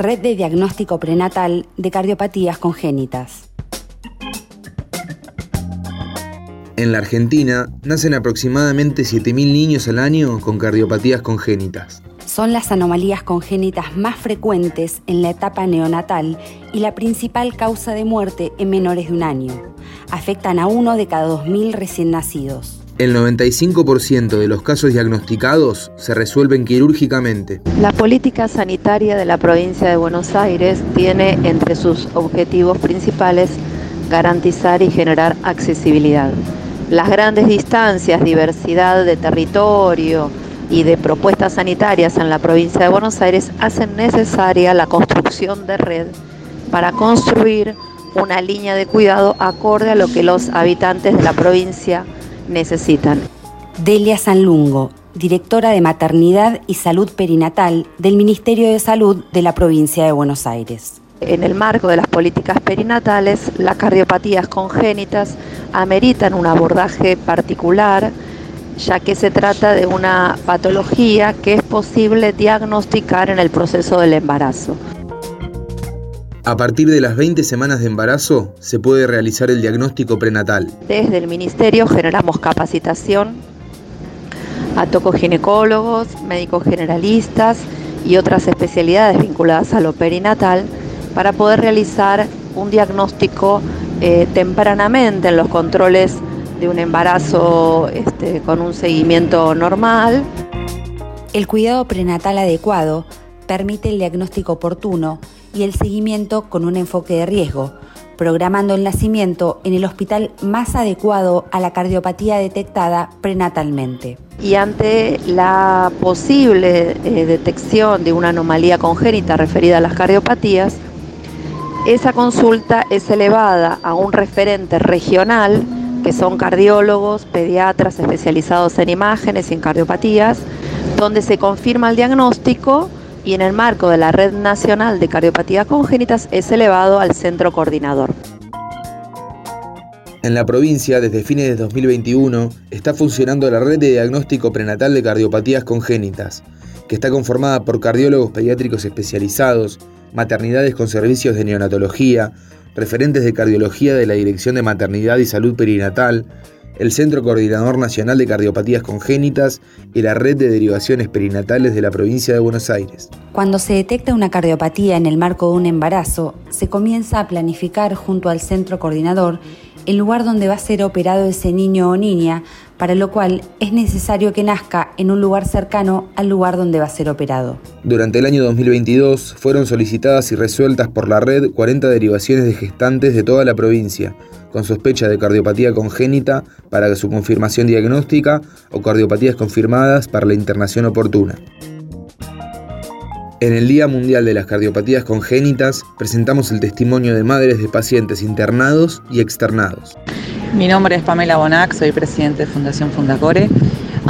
Red de Diagnóstico Prenatal de Cardiopatías Congénitas. En la Argentina nacen aproximadamente 7.000 niños al año con cardiopatías congénitas. Son las anomalías congénitas más frecuentes en la etapa neonatal y la principal causa de muerte en menores de un año. Afectan a uno de cada 2.000 recién nacidos. El 95% de los casos diagnosticados se resuelven quirúrgicamente. La política sanitaria de la provincia de Buenos Aires tiene entre sus objetivos principales garantizar y generar accesibilidad. Las grandes distancias, diversidad de territorio y de propuestas sanitarias en la provincia de Buenos Aires hacen necesaria la construcción de red para construir una línea de cuidado acorde a lo que los habitantes de la provincia necesitan. Delia Sanlungo, directora de Maternidad y Salud Perinatal del Ministerio de Salud de la provincia de Buenos Aires. En el marco de las políticas perinatales, las cardiopatías congénitas ameritan un abordaje particular, ya que se trata de una patología que es posible diagnosticar en el proceso del embarazo. A partir de las 20 semanas de embarazo se puede realizar el diagnóstico prenatal. Desde el Ministerio generamos capacitación a tocoginecólogos, médicos generalistas y otras especialidades vinculadas a lo perinatal para poder realizar un diagnóstico eh, tempranamente en los controles de un embarazo este, con un seguimiento normal. El cuidado prenatal adecuado permite el diagnóstico oportuno y el seguimiento con un enfoque de riesgo, programando el nacimiento en el hospital más adecuado a la cardiopatía detectada prenatalmente. Y ante la posible eh, detección de una anomalía congénita referida a las cardiopatías, esa consulta es elevada a un referente regional, que son cardiólogos, pediatras especializados en imágenes y en cardiopatías, donde se confirma el diagnóstico y en el marco de la Red Nacional de Cardiopatías Congénitas es elevado al centro coordinador. En la provincia, desde fines de 2021, está funcionando la red de diagnóstico prenatal de cardiopatías congénitas, que está conformada por cardiólogos pediátricos especializados, maternidades con servicios de neonatología, referentes de cardiología de la Dirección de Maternidad y Salud Perinatal, el Centro Coordinador Nacional de Cardiopatías Congénitas y la Red de Derivaciones Perinatales de la provincia de Buenos Aires. Cuando se detecta una cardiopatía en el marco de un embarazo, se comienza a planificar junto al centro coordinador el lugar donde va a ser operado ese niño o niña, para lo cual es necesario que nazca en un lugar cercano al lugar donde va a ser operado. Durante el año 2022 fueron solicitadas y resueltas por la red 40 derivaciones de gestantes de toda la provincia, con sospecha de cardiopatía congénita para su confirmación diagnóstica o cardiopatías confirmadas para la internación oportuna. En el Día Mundial de las Cardiopatías Congénitas presentamos el testimonio de madres de pacientes internados y externados. Mi nombre es Pamela Bonac, soy presidente de Fundación Fundacore.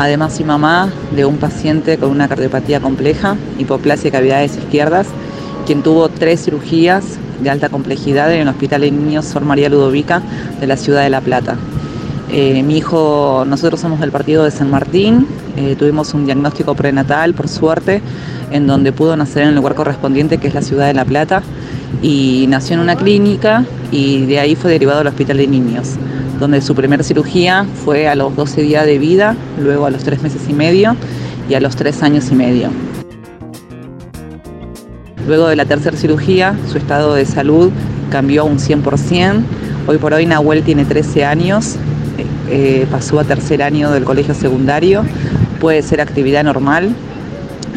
Además soy mamá de un paciente con una cardiopatía compleja, hipoplasia de cavidades izquierdas, quien tuvo tres cirugías de alta complejidad en el Hospital de Niños Sor María Ludovica de la ciudad de La Plata. Eh, mi hijo, nosotros somos del partido de San Martín, eh, tuvimos un diagnóstico prenatal, por suerte, en donde pudo nacer en el lugar correspondiente, que es la ciudad de La Plata, y nació en una clínica y de ahí fue derivado al Hospital de Niños, donde su primera cirugía fue a los 12 días de vida, luego a los 3 meses y medio y a los 3 años y medio. Luego de la tercera cirugía, su estado de salud cambió a un 100%. Hoy por hoy Nahuel tiene 13 años, eh, pasó a tercer año del colegio secundario, puede ser actividad normal,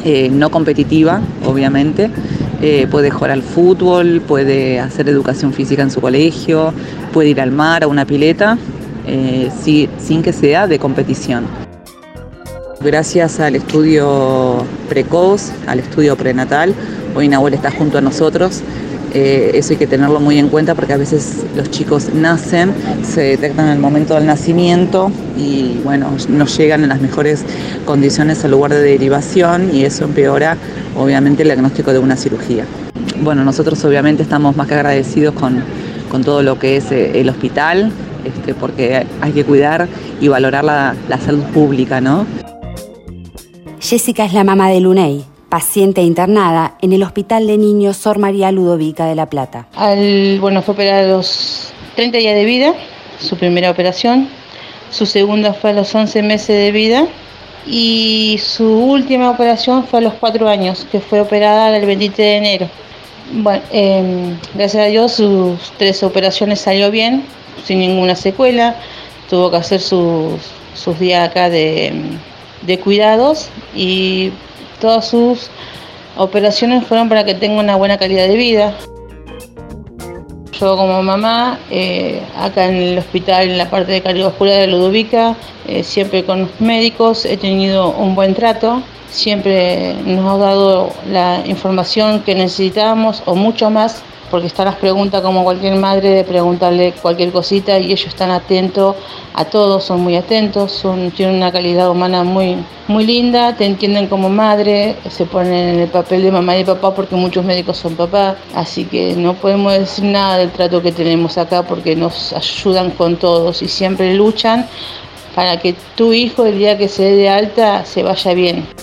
eh, no competitiva, obviamente. Eh, puede jugar al fútbol, puede hacer educación física en su colegio, puede ir al mar, a una pileta, sin que sea de competición. Gracias al estudio precoz, al estudio prenatal, hoy Nahuel está junto a nosotros. Eh, eso hay que tenerlo muy en cuenta porque a veces los chicos nacen, se detectan en el momento del nacimiento y bueno, no llegan en las mejores condiciones al lugar de derivación y eso empeora obviamente el diagnóstico de una cirugía. Bueno, nosotros obviamente estamos más que agradecidos con, todo lo que es eh, el hospital, este, porque hay que cuidar y valorar la, la salud pública, ¿no? Jessica es la mamá de Luney, paciente internada en el Hospital de Niños Sor María Ludovica de La Plata. Al, bueno, fue operada a los 30 días de vida, su primera operación, su segunda fue a los 11 meses de vida y su última operación fue a los 4 años, que fue operada el 23 de enero. Bueno, em, gracias a Dios sus tres operaciones salió bien, sin ninguna secuela. Tuvo que hacer sus, sus días acá de, de cuidados y todas sus operaciones fueron para que tenga una buena calidad de vida. Yo como mamá, eh, acá en el hospital, en la parte de cardiovascular de Ludovica, eh, siempre con los médicos he tenido un buen trato, siempre nos ha dado la información que necesitábamos o mucho más porque están las preguntas como cualquier madre de preguntarle cualquier cosita y ellos están atentos a todos, son muy atentos, tienen una calidad humana muy, muy linda, te entienden como madre, se ponen en el papel de mamá y papá porque muchos médicos son papá, así que no podemos decir nada del trato que tenemos acá porque nos ayudan con todos y siempre luchan para que tu hijo el día que se dé de alta se vaya bien.